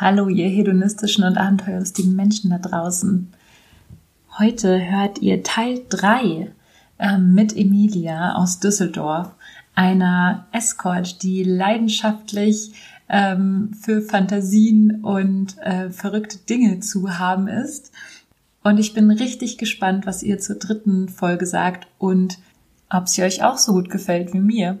Hallo, ihr hedonistischen und abenteuerlustigen Menschen da draußen. Heute hört ihr Teil 3 äh, mit Emilia aus Düsseldorf, einer Escort, die leidenschaftlich ähm, für Fantasien und äh, verrückte Dinge zu haben ist. Und ich bin richtig gespannt, was ihr zur dritten Folge sagt und ob sie euch auch so gut gefällt wie mir.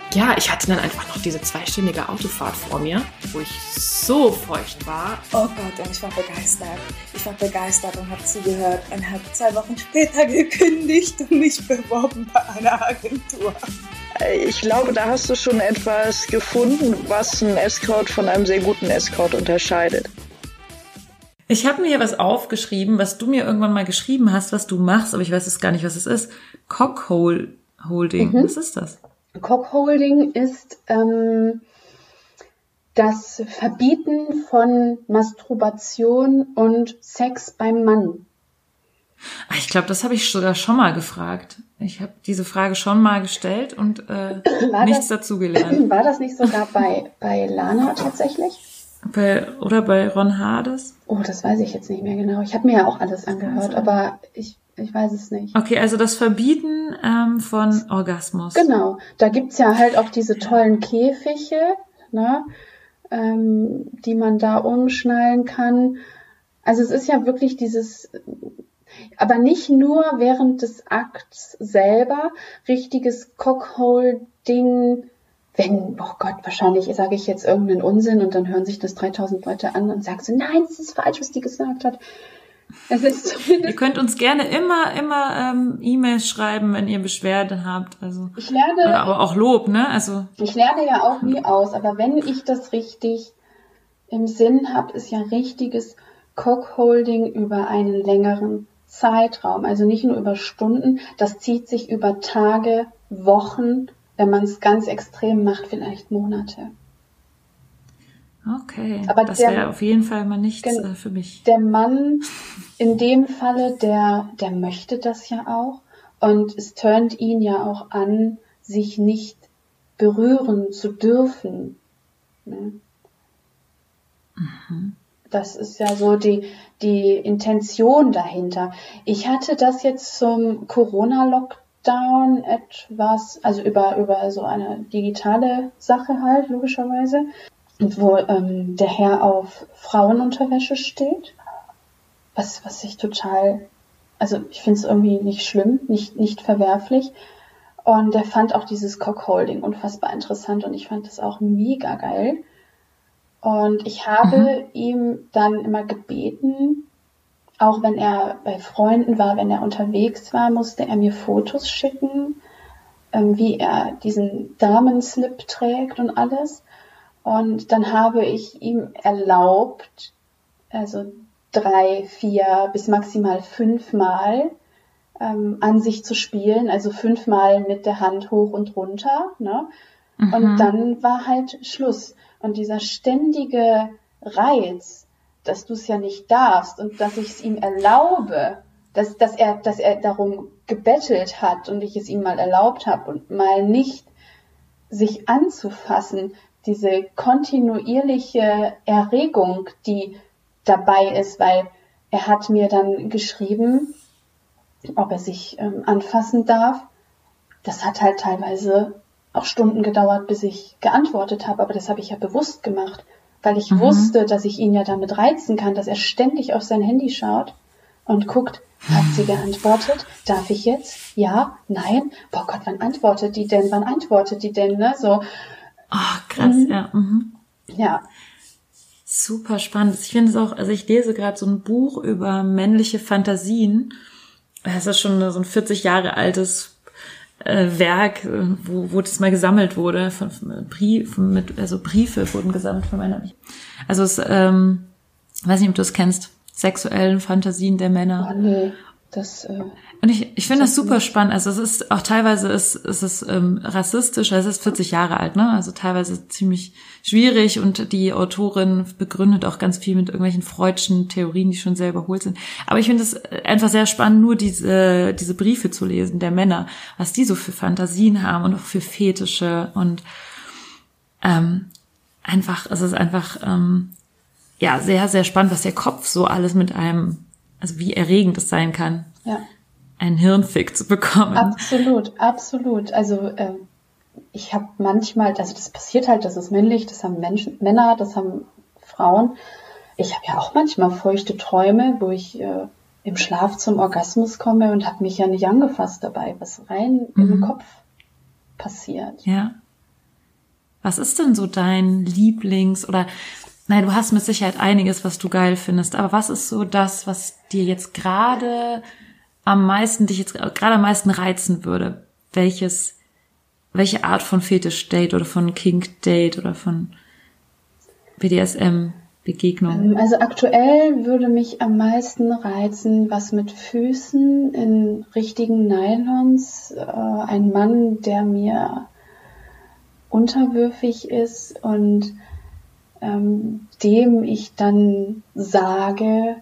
ja, ich hatte dann einfach noch diese zweistündige Autofahrt vor mir, wo ich so feucht war. Oh Gott, und ich war begeistert. Ich war begeistert und habe zugehört und habe zwei Wochen später gekündigt und mich beworben bei einer Agentur. Ich glaube, da hast du schon etwas gefunden, was einen Escort von einem sehr guten Escort unterscheidet. Ich habe mir hier was aufgeschrieben, was du mir irgendwann mal geschrieben hast, was du machst, aber ich weiß es gar nicht, was es ist. Cockhole Holding. Mhm. Was ist das? Cockholding ist ähm, das Verbieten von Masturbation und Sex beim Mann. Ah, ich glaube, das habe ich sogar schon mal gefragt. Ich habe diese Frage schon mal gestellt und äh, nichts das, dazu gelernt. War das nicht sogar bei, bei Lana tatsächlich? Bei, oder bei Ron Hades? Oh, das weiß ich jetzt nicht mehr genau. Ich habe mir ja auch alles angehört, aber ich ich weiß es nicht. Okay, also das Verbieten ähm, von Orgasmus. Genau. Da gibt's ja halt auch diese tollen Käfige, ne, ähm, die man da umschnallen kann. Also es ist ja wirklich dieses, aber nicht nur während des Akts selber, richtiges Cockholding, wenn, oh Gott, wahrscheinlich sage ich jetzt irgendeinen Unsinn und dann hören sich das 3000 Leute an und sagen so, nein, das ist falsch, was die gesagt hat. Es ist ihr könnt uns gerne immer, immer ähm, E-Mails schreiben, wenn ihr Beschwerden habt. Also, ich lerne, aber auch Lob, ne? Also, ich lerne ja auch nie aus, aber wenn ich das richtig im Sinn habe, ist ja richtiges Cockholding über einen längeren Zeitraum. Also nicht nur über Stunden, das zieht sich über Tage, Wochen, wenn man es ganz extrem macht, vielleicht Monate. Okay, aber das wäre auf jeden Fall mal nichts äh, für mich. Der Mann in dem Falle, der, der möchte das ja auch und es turnt ihn ja auch an, sich nicht berühren zu dürfen. Ne? Mhm. Das ist ja so die, die Intention dahinter. Ich hatte das jetzt zum Corona-Lockdown etwas, also über, über so eine digitale Sache halt, logischerweise wo ähm, der Herr auf Frauenunterwäsche steht. Was, was ich total, also ich finde es irgendwie nicht schlimm, nicht, nicht verwerflich. Und der fand auch dieses Cockholding unfassbar interessant und ich fand das auch mega geil. Und ich habe mhm. ihm dann immer gebeten, auch wenn er bei Freunden war, wenn er unterwegs war, musste er mir Fotos schicken, ähm, wie er diesen Damenslip trägt und alles. Und dann habe ich ihm erlaubt, also drei, vier bis maximal fünfmal ähm, an sich zu spielen, also fünfmal mit der Hand hoch und runter. Ne? Mhm. Und dann war halt Schluss. Und dieser ständige Reiz, dass du es ja nicht darfst und dass ich es ihm erlaube, dass, dass, er, dass er darum gebettelt hat und ich es ihm mal erlaubt habe und mal nicht sich anzufassen, diese kontinuierliche Erregung, die dabei ist, weil er hat mir dann geschrieben, ob er sich ähm, anfassen darf. Das hat halt teilweise auch Stunden gedauert, bis ich geantwortet habe, aber das habe ich ja bewusst gemacht, weil ich mhm. wusste, dass ich ihn ja damit reizen kann, dass er ständig auf sein Handy schaut und guckt, hat sie geantwortet? Darf ich jetzt? Ja? Nein? Boah Gott, wann antwortet die denn? Wann antwortet die denn? Ne? So, Ach, krass, mhm. ja. Mhm. Ja. Super spannend. Ich finde es auch, also ich lese gerade so ein Buch über männliche Fantasien. Das ist schon so ein 40 Jahre altes äh, Werk, äh, wo, wo das mal gesammelt wurde. Von, von Brief, mit, also Briefe wurden gesammelt von meiner. Also es, ähm, weiß nicht, ob du es kennst, sexuellen Fantasien der Männer. Oh, nee. Das, äh, und ich, ich finde das super spannend. Also es ist auch teilweise ist, ist es ähm, rassistisch. Also es ist 40 Jahre alt, ne? Also teilweise ziemlich schwierig und die Autorin begründet auch ganz viel mit irgendwelchen freudschen Theorien, die schon sehr überholt sind. Aber ich finde es einfach sehr spannend, nur diese diese Briefe zu lesen der Männer, was die so für Fantasien haben und auch für Fetische und ähm, einfach, es ist einfach ähm, ja sehr sehr spannend, was der Kopf so alles mit einem also wie erregend es sein kann, ja. einen Hirnfick zu bekommen. Absolut, absolut. Also ähm, ich habe manchmal, also das passiert halt, das ist männlich, das haben Menschen, Männer, das haben Frauen. Ich habe ja auch manchmal feuchte Träume, wo ich äh, im Schlaf zum Orgasmus komme und habe mich ja nicht angefasst dabei, was rein mhm. im Kopf passiert. Ja. Was ist denn so dein Lieblings- oder Nein, du hast mit Sicherheit einiges, was du geil findest. Aber was ist so das, was dir jetzt gerade am meisten, dich jetzt gerade am meisten reizen würde? Welches, welche Art von Fetisch-Date oder von Kink-Date oder von BDSM-Begegnung? Ähm, also aktuell würde mich am meisten reizen, was mit Füßen in richtigen Nylons, äh, ein Mann, der mir unterwürfig ist und ähm, dem ich dann sage,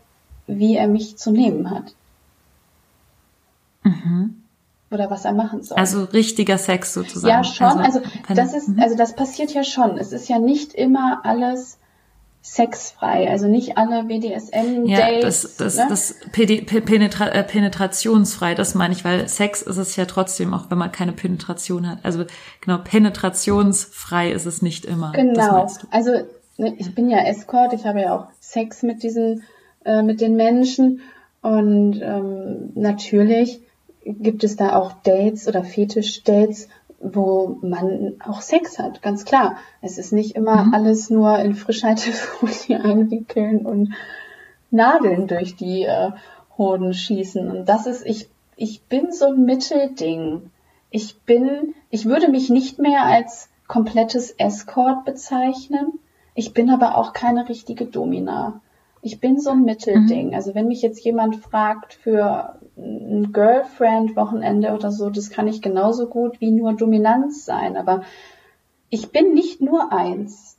wie er mich zu nehmen hat. Mhm. Oder was er machen soll. Also richtiger Sex sozusagen. Ja, schon. Also, also das ist, mhm. also das passiert ja schon. Es ist ja nicht immer alles sexfrei, also nicht alle BDSM-Dates. Ja, das, das, ne? das Penetra äh, penetrationsfrei, das meine ich, weil Sex ist es ja trotzdem, auch wenn man keine Penetration hat. Also genau, penetrationsfrei ist es nicht immer. Genau. Also ich bin ja Escort, ich habe ja auch Sex mit diesen, äh, mit den Menschen und ähm, natürlich gibt es da auch Dates oder Fetisch-Dates, wo man auch Sex hat, ganz klar. Es ist nicht immer mhm. alles nur in Frischhaltefolie einwickeln und Nadeln durch die äh, Hoden schießen. Und das ist, ich, ich bin so ein Mittelding. Ich bin, ich würde mich nicht mehr als komplettes Escort bezeichnen. Ich bin aber auch keine richtige Domina. Ich bin so ein Mittelding. Mhm. Also wenn mich jetzt jemand fragt für ein Girlfriend-Wochenende oder so, das kann ich genauso gut wie nur Dominanz sein. Aber ich bin nicht nur eins.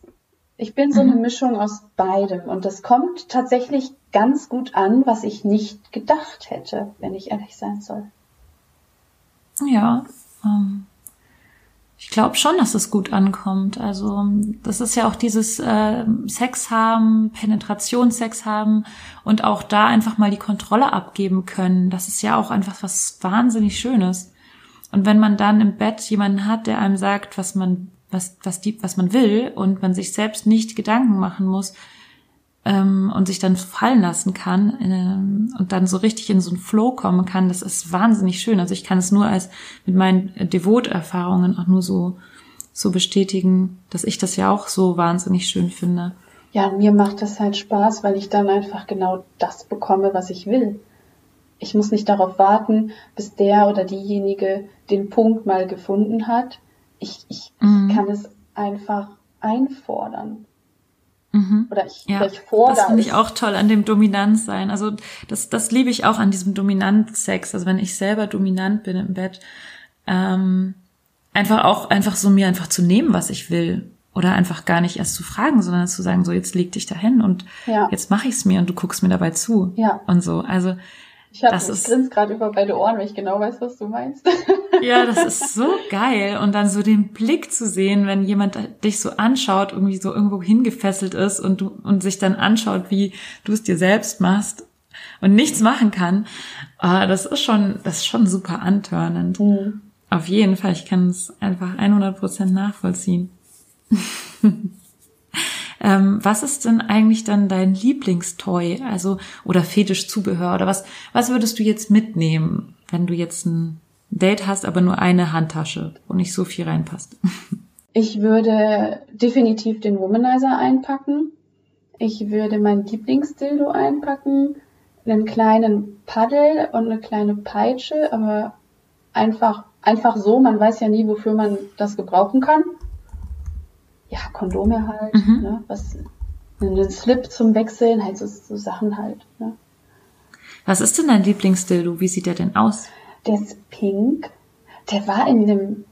Ich bin so eine mhm. Mischung aus beidem. Und das kommt tatsächlich ganz gut an, was ich nicht gedacht hätte, wenn ich ehrlich sein soll. Ja, ähm, ich glaube schon, dass es gut ankommt. Also das ist ja auch dieses äh, Sex haben, Penetrationssex haben und auch da einfach mal die Kontrolle abgeben können. Das ist ja auch einfach was wahnsinnig Schönes. Und wenn man dann im Bett jemanden hat, der einem sagt, was man was was die was man will und man sich selbst nicht Gedanken machen muss, ähm, und sich dann fallen lassen kann ähm, und dann so richtig in so einen Flow kommen kann, das ist wahnsinnig schön. Also ich kann es nur als mit meinen Devot-Erfahrungen auch nur so so bestätigen, dass ich das ja auch so wahnsinnig schön finde. Ja, mir macht das halt Spaß, weil ich dann einfach genau das bekomme, was ich will. Ich muss nicht darauf warten, bis der oder diejenige den Punkt mal gefunden hat. Ich, ich, mhm. ich kann es einfach einfordern. Mhm. Oder ich, ja, ich fordere. Das finde ich auch toll an dem Dominanzsein. Also das, das liebe ich auch an diesem Dominantsex. Also wenn ich selber dominant bin im Bett, ähm, einfach auch einfach so mir einfach zu nehmen, was ich will. Oder einfach gar nicht erst zu fragen, sondern zu sagen, so jetzt leg dich dahin und ja. jetzt mache ich es mir und du guckst mir dabei zu. Ja. Und so. Also ich, hab, das ich grinse gerade über beide Ohren, weil ich genau weiß, was du meinst. Ja, das ist so geil. Und dann so den Blick zu sehen, wenn jemand dich so anschaut, irgendwie so irgendwo hingefesselt ist und du und sich dann anschaut, wie du es dir selbst machst und nichts machen kann. Uh, das ist schon, das ist schon super antörnend. Mhm. Auf jeden Fall, ich kann es einfach 100 Prozent nachvollziehen. Ähm, was ist denn eigentlich dann dein Lieblingstoy, also oder Fetischzubehör oder was? Was würdest du jetzt mitnehmen, wenn du jetzt ein Date hast, aber nur eine Handtasche, wo nicht so viel reinpasst? Ich würde definitiv den Womanizer einpacken. Ich würde mein Lieblingsdildo einpacken, einen kleinen Paddel und eine kleine Peitsche, aber einfach, einfach so, man weiß ja nie, wofür man das gebrauchen kann ja, Kondome halt, mhm. ne, was, einen Slip zum Wechseln, halt so, so Sachen halt, ne. Was ist denn dein Lieblingsdildo? Wie sieht der denn aus? Der ist pink. Der war in dem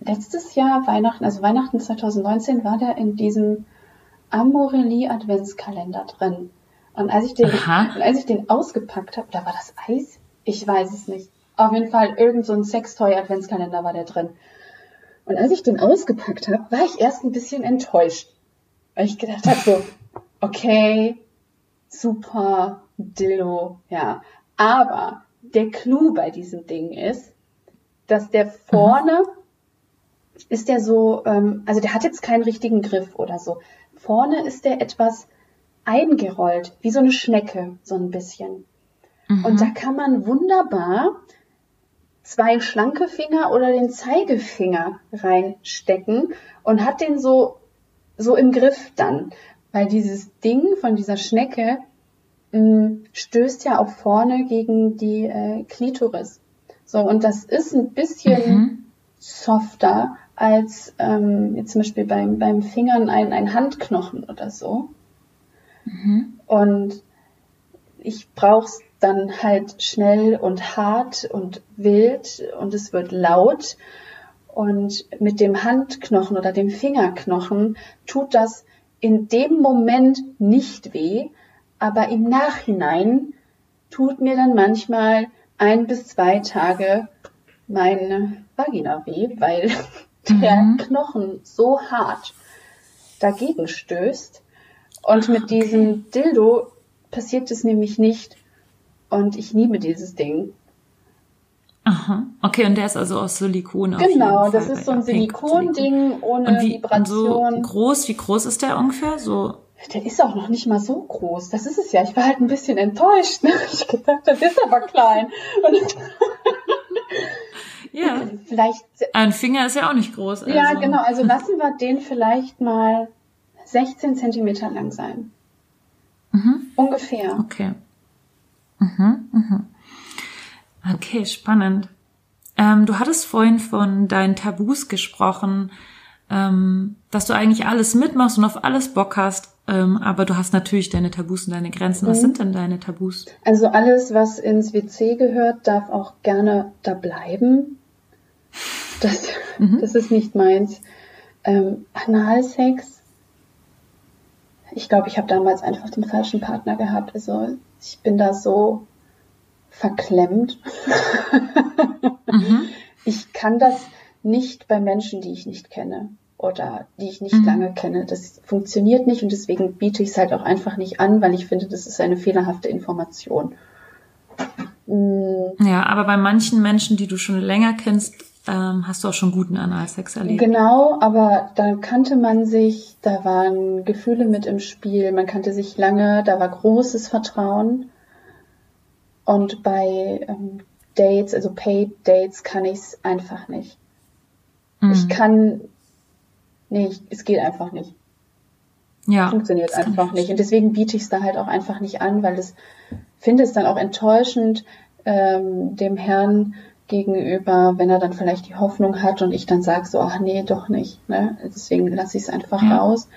letztes Jahr Weihnachten, also Weihnachten 2019, war der in diesem Amorelie Adventskalender drin. Und als ich den, als ich den ausgepackt habe, da war das Eis? Ich weiß es nicht. Auf jeden Fall irgend so ein Sextoy Adventskalender war der drin. Und als ich den ausgepackt habe, war ich erst ein bisschen enttäuscht. Weil ich gedacht habe so, okay, super, Dildo, ja. Aber der Clou bei diesem Ding ist, dass der vorne ist der so, ähm, also der hat jetzt keinen richtigen Griff oder so. Vorne ist der etwas eingerollt, wie so eine Schnecke, so ein bisschen. Und da kann man wunderbar zwei schlanke Finger oder den Zeigefinger reinstecken und hat den so, so im Griff dann. Weil dieses Ding von dieser Schnecke mh, stößt ja auch vorne gegen die äh, Klitoris. So, und das ist ein bisschen softer als ähm, jetzt zum Beispiel beim, beim Fingern ein, ein Handknochen oder so. Und ich brauch's dann halt schnell und hart und wild und es wird laut. Und mit dem Handknochen oder dem Fingerknochen tut das in dem Moment nicht weh, aber im Nachhinein tut mir dann manchmal ein bis zwei Tage meine Vagina weh, weil der Knochen so hart dagegen stößt. Und mit diesem Dildo passiert es nämlich nicht. Und ich liebe dieses Ding. Aha. Okay, und der ist also aus Silikon. Genau, das ist so ein Ja, Silikonding ohne Und wie und Vibration. so groß, wie groß ist der ungefähr? So Der ist auch noch nicht mal so groß. Das ist es ja. Ich war halt ein bisschen enttäuscht. Ne? Ich gedacht, das ist aber klein. Und ja. vielleicht, Ein Finger ist ja auch nicht groß. Also. ja genau, also lassen wir den vielleicht mal 16 Zentimeter lang sein. Mhm. Ungefähr. Okay. Mhm, mhm. Okay, spannend. Ähm, du hattest vorhin von deinen Tabus gesprochen, ähm, dass du eigentlich alles mitmachst und auf alles Bock hast, ähm, aber du hast natürlich deine Tabus und deine Grenzen. Was Mhm. sind denn deine Tabus? Also alles, was ins WC gehört, darf auch gerne da bleiben. Das, Mhm. das ist nicht meins. Ähm, Analsex. Ich glaube, ich habe damals einfach den falschen Partner gehabt. Also ich bin da so verklemmt. Mhm. Ich kann das nicht bei Menschen, die ich nicht kenne oder die ich nicht Mhm. lange kenne. Das funktioniert nicht und deswegen biete ich es halt auch einfach nicht an, weil ich finde, das ist eine fehlerhafte Information. Ja, aber bei manchen Menschen, die du schon länger kennst, ähm, hast du auch schon guten Analsex erlebt. Genau, aber da kannte man sich, da waren Gefühle mit im Spiel, man kannte sich lange, da war großes Vertrauen. Und bei ähm, Dates, also Paid Dates, kann ich es einfach nicht. Mhm. Ich kann, nee, ich, es geht einfach nicht. ja, Funktioniert einfach ich nicht. Und deswegen biete ich es da halt auch einfach nicht an, weil es finde es dann auch enttäuschend ähm, dem Herrn gegenüber, wenn er dann vielleicht die Hoffnung hat und ich dann sage so, ach nee, doch nicht. Ne? Deswegen lasse ich es einfach Ja. raus.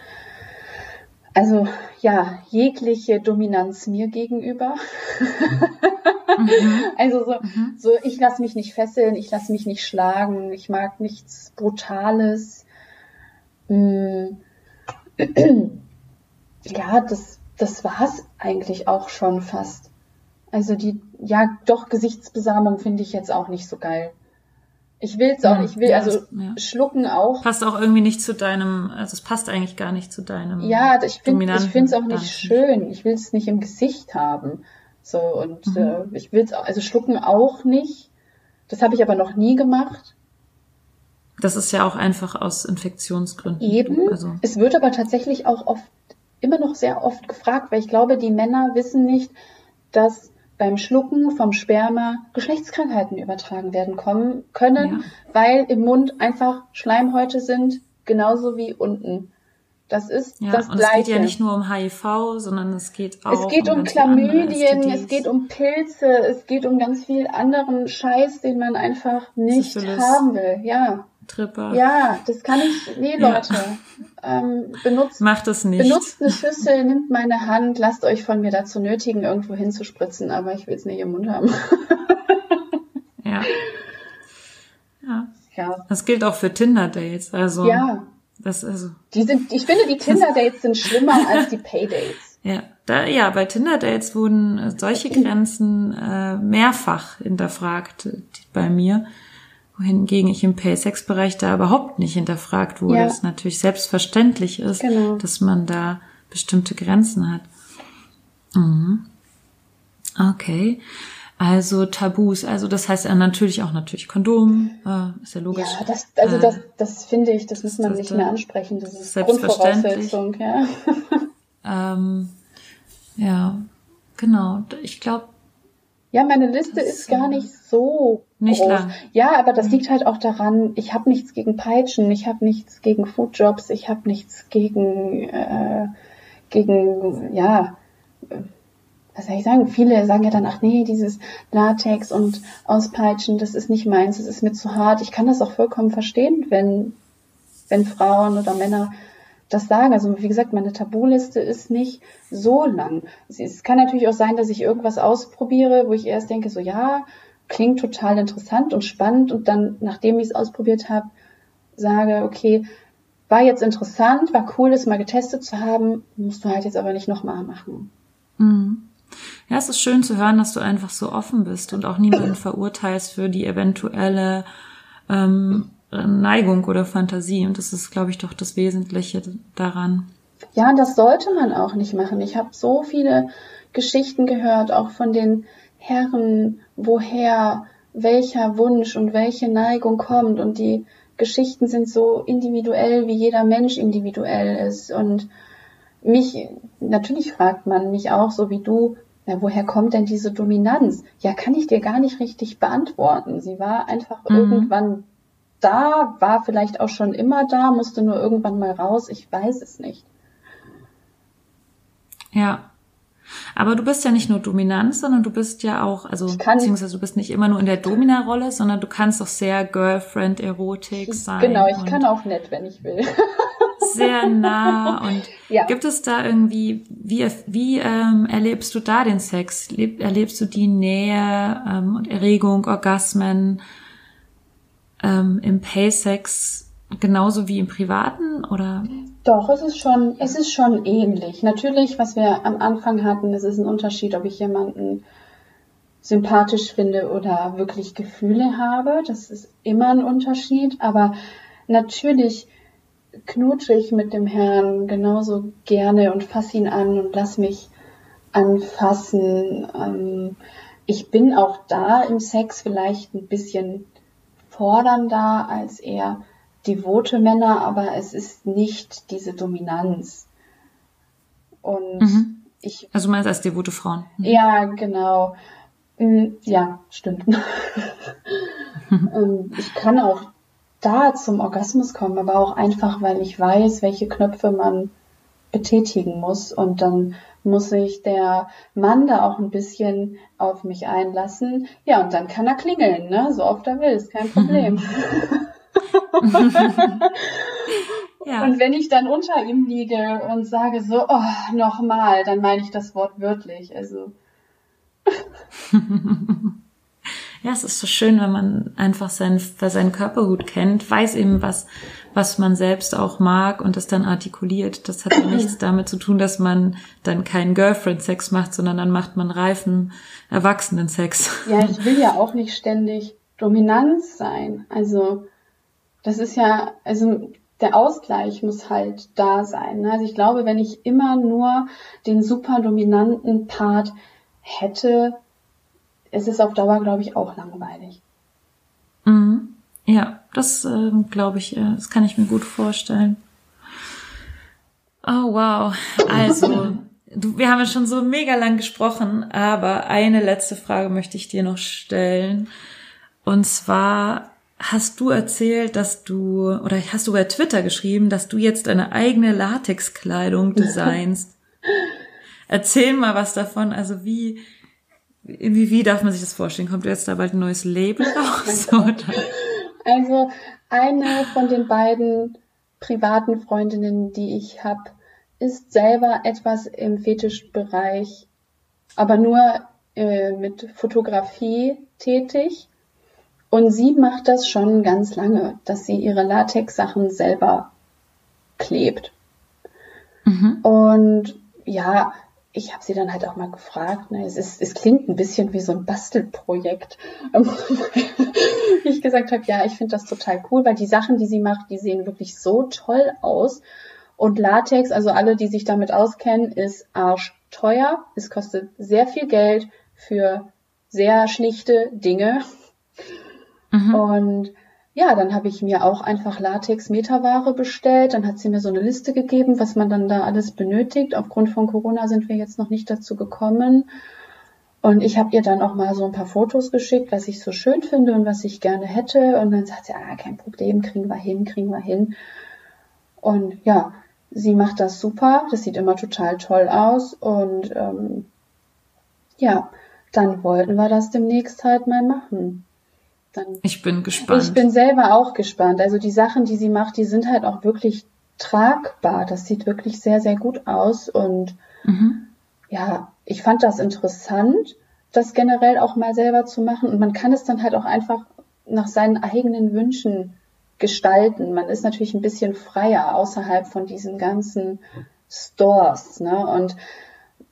Also ja, jegliche Dominanz mir gegenüber. Mhm. Also so, Mhm. so ich lasse mich nicht fesseln, ich lasse mich nicht schlagen, ich mag nichts Brutales. Mm. Ja, das, das war's eigentlich auch schon fast. Also die, ja, doch Gesichtsbesamung finde ich jetzt auch nicht so geil. Ich will's auch, Hm, ich will, ja, also ja. schlucken auch. Passt auch irgendwie nicht zu deinem, also es passt eigentlich gar nicht zu deinem. Ja, ich finde es auch nicht Tanzen. schön. Ich will es nicht im Gesicht haben. So und Mhm. äh, ich will es also schlucken auch nicht. Das habe ich aber noch nie gemacht. Das ist ja auch einfach aus Infektionsgründen. Eben. Also, Es wird aber tatsächlich auch oft immer noch sehr oft gefragt, weil ich glaube, die Männer wissen nicht, dass beim Schlucken vom Sperma Geschlechtskrankheiten übertragen werden kommen können, Ja. weil im Mund einfach Schleimhäute sind, genauso wie unten. Das ist ja, das und Gleiche. es geht ja nicht nur um HIV, sondern es geht auch Es geht um andere Chlamydien, es geht um Pilze, es geht um ganz viel anderen Scheiß, den man einfach nicht Syphilis. haben will. Ja, Tripper. Ja, das kann ich. Nee, Ja. Leute. Ähm, benutzt, Macht es nicht. benutzt eine Schüssel, nimmt meine Hand, lasst euch von mir dazu nötigen, irgendwo hinzuspritzen, aber ich will es nicht im Mund haben. Ja. Ja. ja. Das gilt auch für Tinder-Dates. Also, Ja. das also, Die sind, ich finde, die Tinder-Dates sind schlimmer als die Paydates. ja. Da, ja, bei Tinder-Dates wurden solche Grenzen äh, mehrfach hinterfragt bei mir. Wohingegen ich im Pay-Sex-Bereich da überhaupt nicht hinterfragt wurde. Ja. Es natürlich selbstverständlich ist, Genau. dass man da bestimmte Grenzen hat. Mhm. Okay. Also Tabus, also das heißt ja natürlich auch natürlich Kondom, äh, ist ja logisch. Ja, das, also Äh, das, das finde ich, das muss man das- nicht mehr ansprechen. Das ist Selbstverständlich. Grundvoraussetzung, ja. Ähm, ja, genau. Ich glaube, Ja, meine Liste ist gar nicht so Nicht groß. lang. Ja, aber das liegt halt auch daran, ich habe nichts gegen Peitschen, ich habe nichts gegen Foodjobs, ich habe nichts gegen, äh, gegen, ja, äh, was soll ich sagen? Viele sagen ja dann, ach nee, dieses Latex und Auspeitschen, das ist nicht meins, das ist mir zu hart. Ich kann das auch vollkommen verstehen, wenn, wenn Frauen oder Männer das sagen. Also wie gesagt, meine Tabuliste ist nicht so lang. Es kann natürlich auch sein, dass ich irgendwas ausprobiere, wo ich erst denke, so ja, klingt total interessant und spannend und dann, nachdem ich es ausprobiert habe, sage, okay, war jetzt interessant, war cool, das mal getestet zu haben, musst du halt jetzt aber nicht nochmal machen. Mhm. Ja, es ist schön zu hören, dass du einfach so offen bist und auch niemanden verurteilst für die eventuelle ähm, Neigung oder Fantasie. Und das ist, glaube ich, doch das Wesentliche daran. Ja, das sollte man auch nicht machen. Ich habe so viele Geschichten gehört, auch von den Herren, woher welcher Wunsch und welche Neigung kommt. Und die Geschichten sind so individuell, wie jeder Mensch individuell ist. Und mich, natürlich fragt man mich auch, so wie du, na, woher kommt denn diese Dominanz? Ja, kann ich dir gar nicht richtig beantworten. Sie war einfach Mhm. irgendwann da, war vielleicht auch schon immer da, musste nur irgendwann mal raus. Ich weiß es nicht. Ja. Aber du bist ja nicht nur Dominanz, sondern du bist ja auch, also beziehungsweise du bist nicht immer nur in der Domina-Rolle, sondern du kannst auch sehr Girlfriend-Erotik sein. Genau, ich kann auch nett, wenn ich will. sehr nah und Ja. gibt es da irgendwie, wie, wie ähm, erlebst du da den Sex? Leb, erlebst du die Nähe ähm, und Erregung, Orgasmen ähm, im Pay-Sex genauso wie im Privaten oder? Doch, es ist schon, es ist schon ähnlich. Natürlich, was wir am Anfang hatten, es ist ein Unterschied, ob ich jemanden sympathisch finde oder wirklich Gefühle habe. Das ist immer ein Unterschied. Aber natürlich knutsche ich mit dem Herrn genauso gerne und fasse ihn an und lass mich anfassen. Ähm, ich bin auch da im Sex vielleicht ein bisschen fordernder als er devote Männer, aber es ist nicht diese Dominanz. Und Mhm. ich, Also du meinst als devote Frauen? Mhm. ja, genau. Mm, Ja, stimmt. Ich kann auch da zum Orgasmus kommen, aber auch einfach, weil ich weiß, welche Knöpfe man betätigen muss und dann muss sich der Mann da auch ein bisschen auf mich einlassen. Ja, und dann kann er klingeln, ne? So oft er will, ist kein Problem. Ja. Und wenn ich dann unter ihm liege und sage so, oh, nochmal, dann meine ich das Wort wörtlich. Also, Ja, es ist so schön, wenn man einfach seinen, seinen Körper gut kennt, weiß eben, was, was man selbst auch mag und das dann artikuliert. Das hat ja nichts damit zu tun, dass man dann keinen Girlfriend-Sex macht, sondern dann macht man reifen Erwachsenen-Sex. ja, ich will ja auch nicht ständig Dominanz sein. Also, das ist ja, also, der Ausgleich muss halt da sein. Ne? Also ich glaube, wenn ich immer nur den super dominanten Part hätte, ist es auf Dauer, glaube ich, auch langweilig. Mhm. Ja, das ähm, glaube ich, äh, das kann ich mir gut vorstellen. Oh wow. Also, du, wir haben ja schon so mega lang gesprochen, aber eine letzte Frage möchte ich dir noch stellen. Und zwar hast du erzählt, dass du, oder hast du bei Twitter geschrieben, dass du jetzt deine eigene Latexkleidung designst. Erzähl mal was davon. Also wie, wie, wie darf man sich das vorstellen? Kommt jetzt da bald ein neues Label raus? Oder? Also eine von den beiden privaten Freundinnen, die ich habe, ist selber etwas im Fetischbereich, aber nur äh, mit Fotografie tätig. Und sie macht das schon ganz lange, dass sie ihre Latex-Sachen selber klebt. Mhm. Und ja, ich habe sie dann halt auch mal gefragt. Ne, es, ist, es klingt ein bisschen wie so ein Bastelprojekt. ich gesagt habe, ja, ich finde das total cool, weil die Sachen, die sie macht, die sehen wirklich so toll aus. Und Latex, also alle, die sich damit auskennen, ist arschteuer. Es kostet sehr viel Geld für sehr schlichte Dinge. Mhm. Und ja, dann habe ich mir auch einfach Latex-Meterware bestellt. Dann hat sie mir so eine Liste gegeben, was man dann da alles benötigt. Aufgrund von Corona sind wir jetzt noch nicht dazu gekommen. Und ich habe ihr dann auch mal so ein paar Fotos geschickt, was ich so schön finde und was ich gerne hätte. Und dann sagt sie, ah, kein Problem, kriegen wir hin, kriegen wir hin. Und ja, sie macht das super. Das sieht immer total toll aus. Und ähm, ja, dann wollten wir das demnächst halt mal machen dann. Ich bin gespannt. Ich bin selber auch gespannt. Also die Sachen, die sie macht, die sind halt auch wirklich tragbar. Das sieht wirklich sehr, sehr gut aus. Und mhm. ja, ich fand das interessant, das generell auch mal selber zu machen. Und man kann es dann halt auch einfach nach seinen eigenen Wünschen gestalten. Man ist natürlich ein bisschen freier außerhalb von diesen ganzen Stores. Ne? Und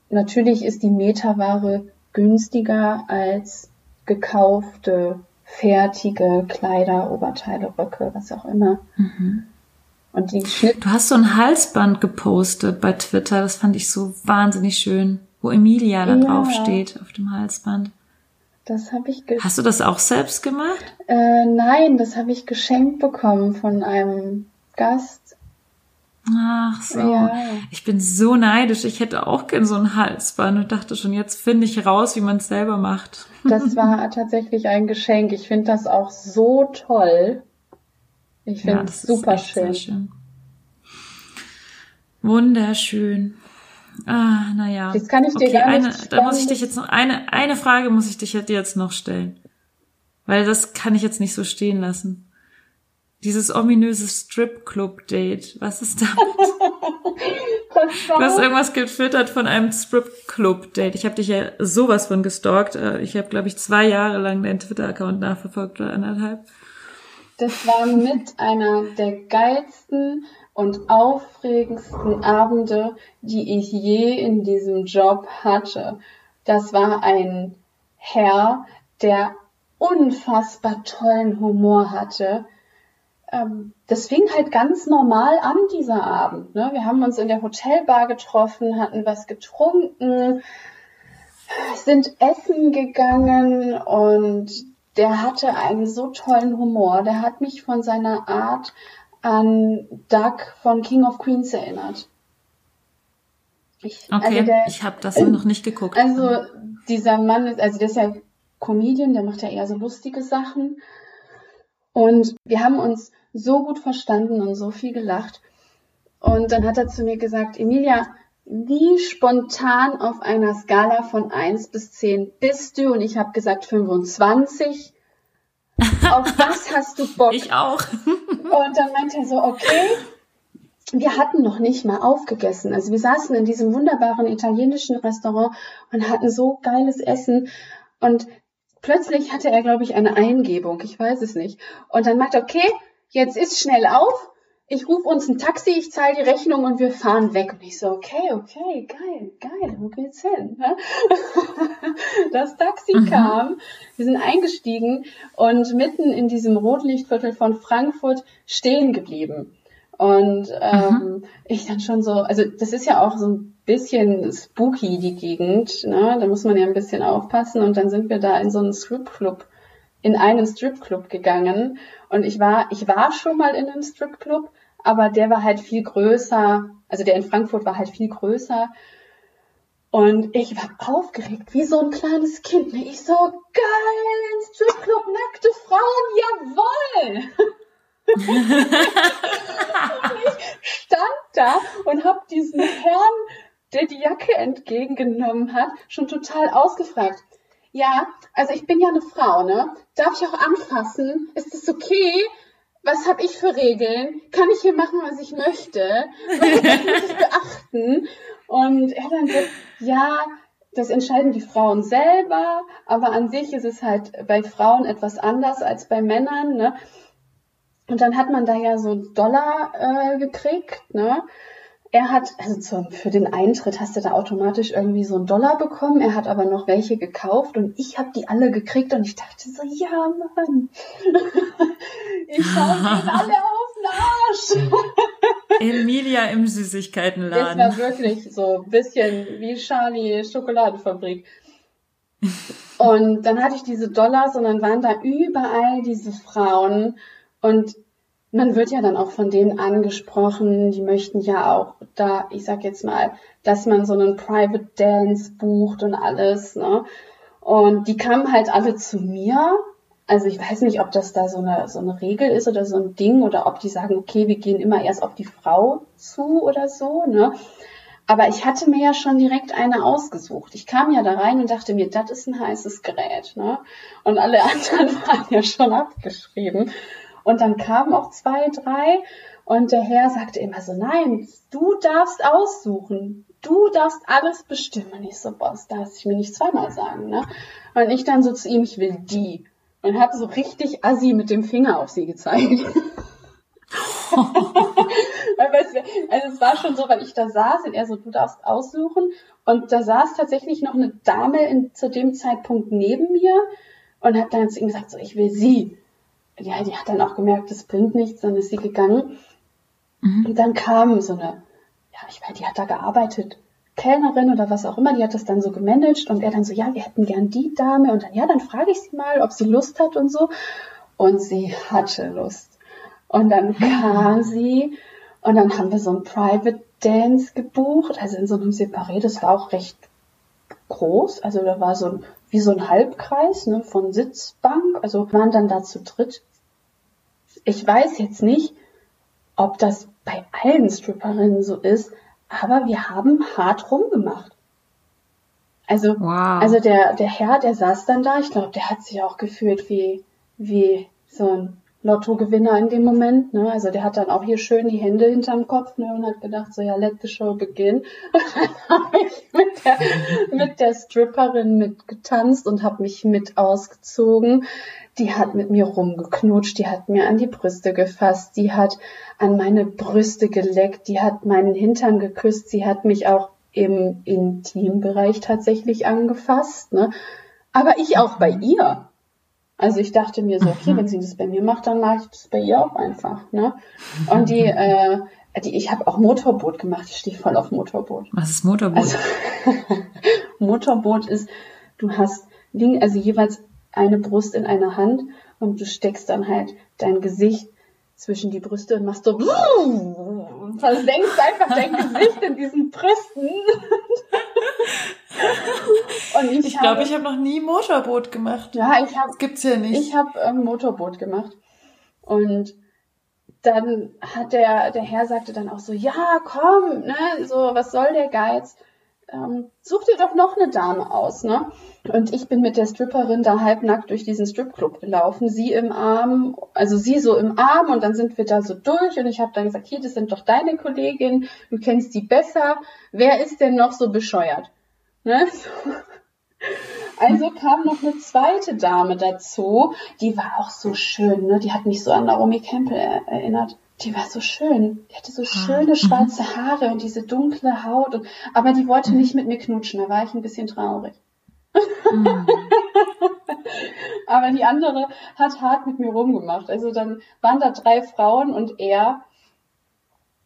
natürlich ist die Metaware günstiger als gekaufte fertige Kleider, Oberteile, Röcke, was auch immer. Mhm. Und die Schnitt. Du hast so ein Halsband gepostet bei Twitter, das fand ich so wahnsinnig schön, wo Emilia da ja. drauf steht auf dem Halsband. Das habe ich. Hast du das auch selbst gemacht? Äh, nein, das habe ich geschenkt bekommen von einem Gast. Ach so. Ja. Ich bin so neidisch. Ich hätte auch gern so ein Halsband und dachte schon, jetzt finde ich raus, wie man es selber macht. Das war tatsächlich ein Geschenk. Ich finde das auch so toll. Ich finde ja, es super schön. schön. Wunderschön. Ah, naja. Jetzt kann ich dir okay, gar eine, Da muss ich dich jetzt noch, eine, eine Frage muss ich dich jetzt noch stellen. Weil das kann ich jetzt nicht so stehen lassen. Dieses ominöse Strip-Club-Date. Was ist damit? du hast irgendwas gefüttert von einem Strip-Club-Date. Ich habe dich ja sowas von gestalkt. Äh, ich habe, glaube ich, zwei Jahre lang deinen Twitter-Account nachverfolgt oder anderthalb. Das war mit einer der geilsten und aufregendsten Abende, die ich je in diesem Job hatte. Das war ein Herr, der unfassbar tollen Humor hatte, das fing halt ganz normal an, dieser Abend. Ne? Wir haben uns in der Hotelbar getroffen, hatten was getrunken, sind essen gegangen und der hatte einen so tollen Humor. Der hat mich von seiner Art an Doug von King of Queens erinnert. Ich, okay, also der, ich habe das noch nicht geguckt. Also dieser Mann ist, also der ist ja Comedian, der macht ja eher so lustige Sachen. Und wir haben uns so gut verstanden und so viel gelacht. Und dann hat er zu mir gesagt, Emilia, wie spontan auf einer Skala von 1 bis 10 bist du? Und ich habe gesagt 25. Auf was hast du Bock? Ich auch. und dann meinte er so, okay. Wir hatten noch nicht mal aufgegessen. Also wir saßen in diesem wunderbaren italienischen Restaurant und hatten so geiles Essen. Und plötzlich hatte er, glaube ich, eine Eingebung. Ich weiß es nicht. Und dann meinte er, okay, jetzt ist schnell auf, ich rufe uns ein Taxi, ich zahle die Rechnung und wir fahren weg. Und ich so, okay, okay, geil, geil, wo geht's hin? Das Taxi mhm. kam, wir sind eingestiegen und mitten in diesem Rotlichtviertel von Frankfurt stehen geblieben. Und ähm, mhm. ich dann schon so, also das ist ja auch so ein bisschen spooky, die Gegend, ne? da muss man ja ein bisschen aufpassen. Und dann sind wir da in so einen Stripclub in einen Stripclub gegangen und ich war, ich war schon mal in einem Stripclub, aber der war halt viel größer, also der in Frankfurt war halt viel größer und ich war aufgeregt, wie so ein kleines Kind. Ich so, geil, Stripclub, nackte Frauen, jawoll! und ich stand da und hab diesen Herrn, der die Jacke entgegengenommen hat, schon total ausgefragt. Ja, also ich bin ja eine Frau, ne? Darf ich auch anfassen? Ist das okay? was habe ich für Regeln? Kann ich hier machen, was ich möchte? Was muss ich beachten? Und er dann so, ja, das entscheiden die Frauen selber, aber an sich ist es halt bei Frauen etwas anders als bei Männern. Ne? Und dann hat man da ja so Dollar äh, gekriegt, ne? Er hat, also für den Eintritt hast du da automatisch irgendwie so einen Dollar bekommen. Er hat aber noch welche gekauft und ich habe die alle gekriegt und ich dachte so, ja Mann, ich schaue ihnen alle auf den Arsch. Emilia im Süßigkeitenladen. Das war wirklich so ein bisschen wie Charlie Schokoladenfabrik. Und dann hatte ich diese Dollars und dann waren da überall diese Frauen und man wird ja dann auch von denen angesprochen, die möchten ja auch da, ich sag jetzt mal, dass man so einen Private Dance bucht und alles, ne? Und die kamen halt alle zu mir. Also ich weiß nicht, ob das da so eine, so eine Regel ist oder so ein Ding oder ob die sagen, okay, wir gehen immer erst auf die Frau zu oder so, ne? Aber ich hatte mir ja schon direkt eine ausgesucht. Ich kam ja da rein und dachte mir, das ist ein heißes Gerät, ne? Und alle anderen waren ja schon abgeschrieben. Und dann kamen auch zwei, drei und der Herr sagte immer so, nein, du darfst aussuchen. Du darfst alles bestimmen. Ich so, Boss, darf ich mir nicht zweimal sagen, ne? Und ich dann so zu ihm, ich will die. Und habe so richtig assi mit dem Finger auf sie gezeigt. also es war schon so, weil ich da saß und er so, du darfst aussuchen. Und da saß tatsächlich noch eine Dame in, zu dem Zeitpunkt neben mir und hat dann zu ihm gesagt, so, ich will sie ja, die hat dann auch gemerkt, das bringt nichts, dann ist sie gegangen. Mhm. Und dann kam so eine, ja, ich weiß, die hat da gearbeitet, Kellnerin oder was auch immer, die hat das dann so gemanagt und er dann so, ja, wir hätten gern die Dame und dann, ja, dann frage ich sie mal, ob sie Lust hat und so. Und sie hatte Lust. Und dann mhm. kam sie und dann haben wir so ein Private Dance gebucht, also in so einem Separé, das war auch recht groß, also da war so ein wie so ein Halbkreis ne, von Sitzbank. Also waren dann da zu dritt. Ich weiß jetzt nicht, ob das bei allen Stripperinnen so ist, aber wir haben hart rumgemacht. Also, wow. also der, der Herr, der saß dann da, ich glaube, der hat sich auch gefühlt wie, wie so ein Lottogewinner in dem Moment. Ne? Also der hat dann auch hier schön die Hände hinterm Kopf ne? und hat gedacht, so ja, let the show begin. Und dann habe ich mit der, mit der Stripperin mitgetanzt und habe mich mit ausgezogen. Die hat mit mir rumgeknutscht, die hat mir an die Brüste gefasst, die hat an meine Brüste geleckt, die hat meinen Hintern geküsst, sie hat mich auch im Intimbereich tatsächlich angefasst. Ne? Aber ich auch bei ihr. Also ich dachte mir so, okay, mhm. wenn sie das bei mir macht, dann mache ich das bei ihr auch einfach. Ne? Und die, äh, die ich habe auch Motorboot gemacht. Ich stehe voll auf Motorboot. Was ist Motorboot? Also, Motorboot ist, du hast also jeweils eine Brust in einer Hand und du steckst dann halt dein Gesicht zwischen die Brüste und machst so und versenkst einfach dein Gesicht in diesen Brüsten. und ich, ich glaube, ich habe noch nie Motorboot gemacht. Ja, ich habe. Gibt's ja nicht. Ich habe ähm, Motorboot gemacht und dann hat der der Herr sagte dann auch so, ja, komm, ne, so was soll der Geiz? ähm, such dir doch noch eine Dame aus, ne? Und ich bin mit der Stripperin da halbnackt durch diesen Stripclub gelaufen, sie im Arm, also sie so im Arm und dann sind wir da so durch und ich habe dann gesagt, hier, das sind doch deine Kolleginnen, du kennst die besser, wer ist denn noch so bescheuert? Ne? Also kam noch eine zweite Dame dazu, die war auch so schön, ne? Die hat mich so an Naomi Campbell erinnert die war so schön. Die hatte so ah, schöne mhm. schwarze Haare und diese dunkle Haut. Und, aber die wollte nicht mit mir knutschen. Da war ich ein bisschen traurig. Mhm. aber die andere hat hart mit mir rumgemacht. Also dann waren da drei Frauen und er.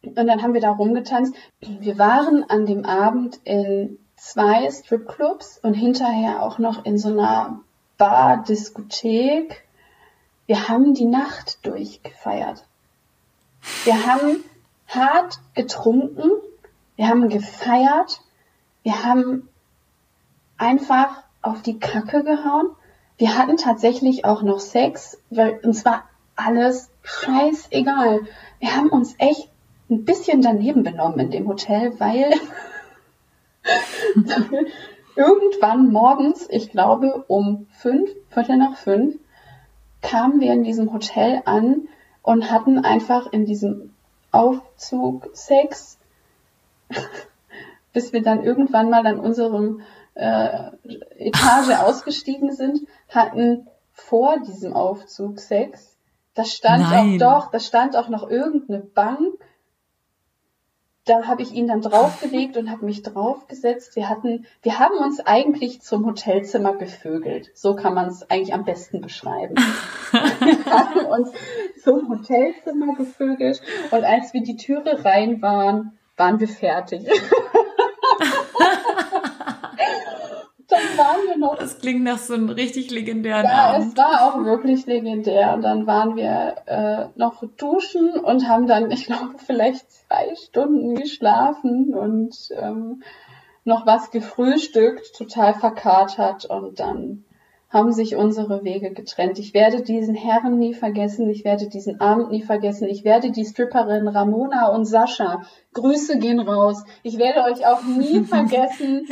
Und dann haben wir da rumgetanzt. Wir waren an dem Abend in zwei Stripclubs und hinterher auch noch in so einer Bar, Diskothek. Wir haben die Nacht durchgefeiert. Wir haben hart getrunken, wir haben gefeiert, wir haben einfach auf die Kacke gehauen. Wir hatten tatsächlich auch noch Sex, weil uns war alles scheißegal. Wir haben uns echt ein bisschen daneben benommen in dem Hotel, weil irgendwann morgens, ich glaube um fünf, Viertel nach fünf, kamen wir in diesem Hotel an und hatten einfach in diesem Aufzug Sex, bis wir dann irgendwann mal an unserem äh, Etage ausgestiegen sind, hatten vor diesem Aufzug Sex. Da stand Nein. auch doch, da stand auch noch irgendeine Bank. Da habe ich ihn dann draufgelegt und habe mich draufgesetzt. Wir hatten, wir haben uns eigentlich zum Hotelzimmer gevögelt. So kann man es eigentlich am besten beschreiben. wir haben uns zum Hotelzimmer gevögelt und als wir die Türe rein waren, waren wir fertig. Dann waren wir noch Das klingt nach so einem richtig legendären ja, Abend. es war auch wirklich legendär. Und dann waren wir äh, noch duschen und haben dann, ich glaube, vielleicht zwei Stunden geschlafen und ähm, noch was gefrühstückt, total verkatert und dann haben sich unsere Wege getrennt. Ich werde diesen Herrn nie vergessen, ich werde diesen Abend nie vergessen, ich werde die Stripperin Ramona und Sascha, Grüße gehen raus, ich werde euch auch nie vergessen.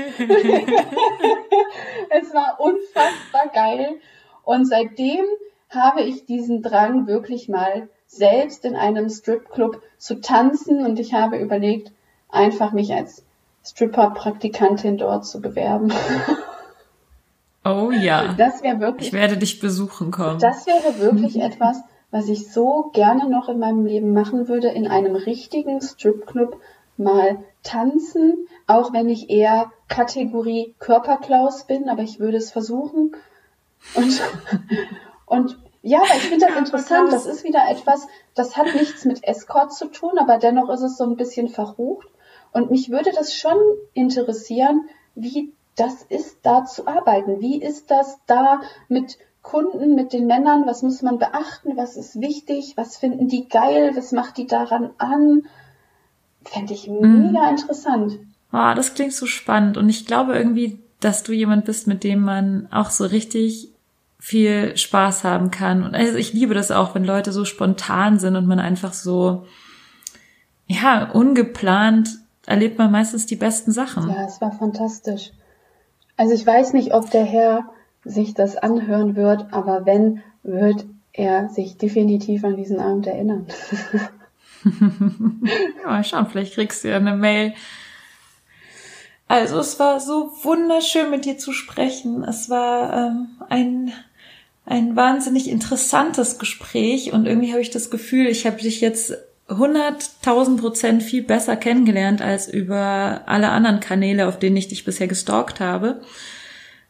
es war unfassbar geil und seitdem habe ich diesen Drang wirklich mal selbst in einem Stripclub zu tanzen und ich habe überlegt, einfach mich als Stripper-Praktikantin dort zu bewerben. Oh ja. Das wäre wirklich Ich werde dich besuchen kommen. das wäre wirklich etwas, was ich so gerne noch in meinem Leben machen würde, in einem richtigen Stripclub mal tanzen, auch wenn ich eher Kategorie Körperklaus bin, aber ich würde es versuchen. Und, und ja, aber ich finde das interessant. Das ist wieder etwas, das hat nichts mit Escort zu tun, aber dennoch ist es so ein bisschen verrucht. Und mich würde das schon interessieren, wie das ist, da zu arbeiten. Wie ist das da mit Kunden, mit den Männern? Was muss man beachten? Was ist wichtig? Was finden die geil? Was macht die daran an? Fände ich mega interessant. Ah, das klingt so spannend. Und ich glaube irgendwie, dass du jemand bist, mit dem man auch so richtig viel Spaß haben kann. Und also ich liebe das auch, wenn Leute so spontan sind und man einfach so, ja, ungeplant erlebt man meistens die besten Sachen. Ja, es war fantastisch. Also ich weiß nicht, ob der Herr sich das anhören wird, aber wenn, wird er sich definitiv an diesen Abend erinnern. Mal schauen, vielleicht kriegst du ja eine Mail. Also es war so wunderschön mit dir zu sprechen. Es war ähm, ein, ein wahnsinnig interessantes Gespräch und irgendwie habe ich das Gefühl, ich habe dich jetzt 100.000 Prozent viel besser kennengelernt als über alle anderen Kanäle, auf denen ich dich bisher gestalkt habe.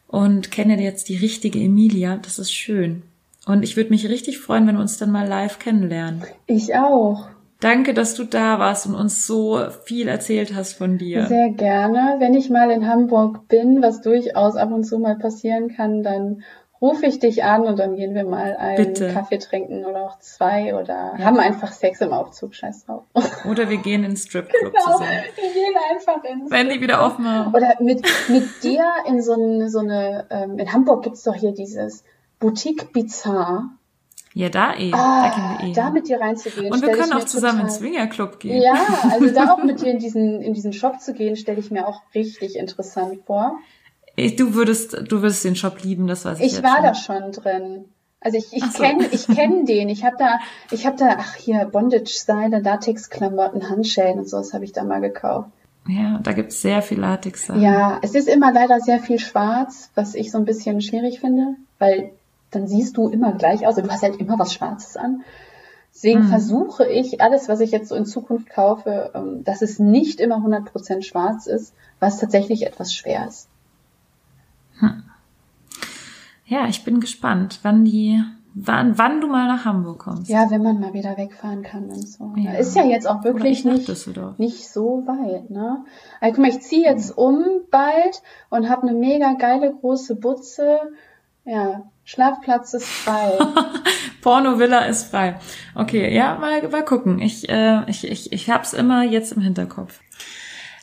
Und kenne jetzt die richtige Emilia. Das ist schön. Und ich würde mich richtig freuen, wenn wir uns dann mal live kennenlernen. Ich auch. Danke, dass du da warst und uns so viel erzählt hast von dir. Sehr gerne. Wenn ich mal in Hamburg bin, was durchaus ab und zu mal passieren kann, dann rufe ich dich an und dann gehen wir mal einen Bitte. Kaffee trinken oder auch zwei oder haben einfach Sex im Aufzug. Scheiß drauf. Oder wir gehen in den Stripclub Genau, zusammen. wir gehen einfach ins Wenn die wieder offen haben. Oder mit, mit dir in so eine, so eine ähm, in Hamburg gibt's doch hier dieses Boutique Bizarre. Ja, da eh. da Ah, gehen wir eh. da mit dir reinzugehen. und wir können auch zusammen total- ins Swingerclub gehen. Ja, also da auch mit dir in diesen, in diesen Shop zu gehen, stelle ich mir auch richtig interessant vor. Ich- Du würdest, du würdest den Shop lieben, das weiß ich, Ich war schon. da schon drin. Also ich, ich so. kenne ich kenn den. Ich habe da, ich habe da, ach hier, Bondage-Style, Latex-Klamotten, Handschellen und sowas habe ich da mal gekauft. Ja, da gibt's sehr viel Latex. Ja, es ist immer leider sehr viel schwarz, was ich so ein bisschen schwierig finde, weil dann siehst du immer gleich aus und du hast halt immer was Schwarzes an. Deswegen Mhm. versuche ich, alles, was ich jetzt so in Zukunft kaufe, ähm, dass es nicht immer 100% schwarz ist, was tatsächlich etwas schwer ist. Ja, ich bin gespannt, wann die, wann, wann du mal nach Hamburg kommst. Ja, wenn man mal wieder wegfahren kann und so. Ja. Ist ja jetzt auch wirklich nicht, nicht so weit, ne? Also, guck mal, ich ziehe jetzt um bald und habe eine mega geile große Butze. Ja, Schlafplatz ist frei. Porno-Villa ist frei. Okay, ja, mal, mal gucken. Ich, äh, ich, ich, ich hab's immer jetzt im Hinterkopf.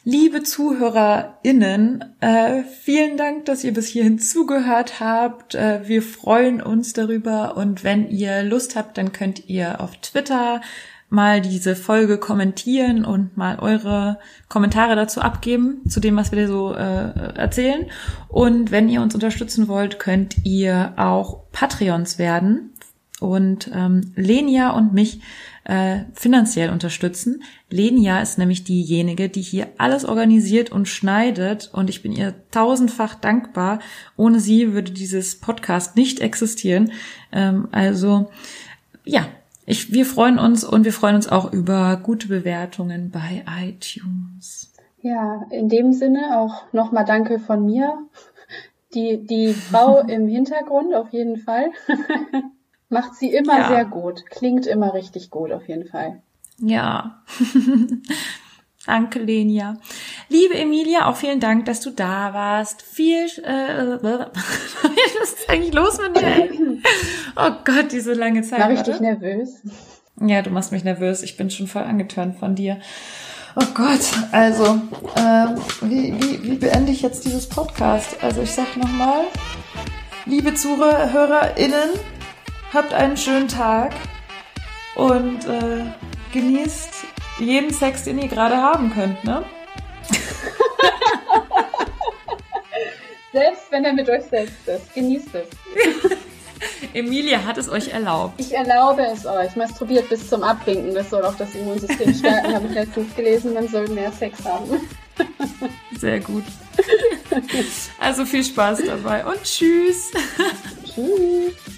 Liebe ZuhörerInnen, äh, vielen Dank, dass ihr bis hierhin zugehört habt. Äh, wir freuen uns darüber und wenn ihr Lust habt, dann könnt ihr auf Twitter mal diese Folge kommentieren und mal eure Kommentare dazu abgeben, zu dem, was wir dir so äh, erzählen. Und wenn ihr uns unterstützen wollt, könnt ihr auch Patreons werden und ähm, Lenia und mich äh, finanziell unterstützen. Lenia ist nämlich diejenige, die hier alles organisiert und schneidet und ich bin ihr tausendfach dankbar. Ohne sie würde dieses Podcast nicht existieren. Ähm, also ja, ich, wir freuen uns und wir freuen uns auch über gute Bewertungen bei iTunes. Ja, in dem Sinne auch nochmal Danke von mir. Die, die Frau im Hintergrund auf jeden Fall. Macht sie immer ja. sehr gut. Klingt immer richtig gut auf jeden Fall. Ja. Danke, Lenia. Liebe Emilia, auch vielen Dank, dass du da warst. Viel, äh, was ist eigentlich los mit dir? Oh Gott, diese lange Zeit. War richtig oder? nervös. Ja, du machst mich nervös. Ich bin schon voll angetörnt von dir. Oh Gott, also, ähm, wie, wie, wie beende ich jetzt dieses Podcast? Also ich sag nochmal, liebe ZuhörerInnen, habt einen schönen Tag und äh, genießt jeden Sex, den ihr gerade haben könnt, ne? selbst wenn er mit euch selbst ist. Genießt es. Emilia hat es euch erlaubt. Ich erlaube es euch. Masturbiert bis zum Abwinken. Das soll auch das Immunsystem stärken, habe ich letztens gelesen. Man soll mehr Sex haben. Sehr gut. Also viel Spaß dabei und tschüss. Tschüss.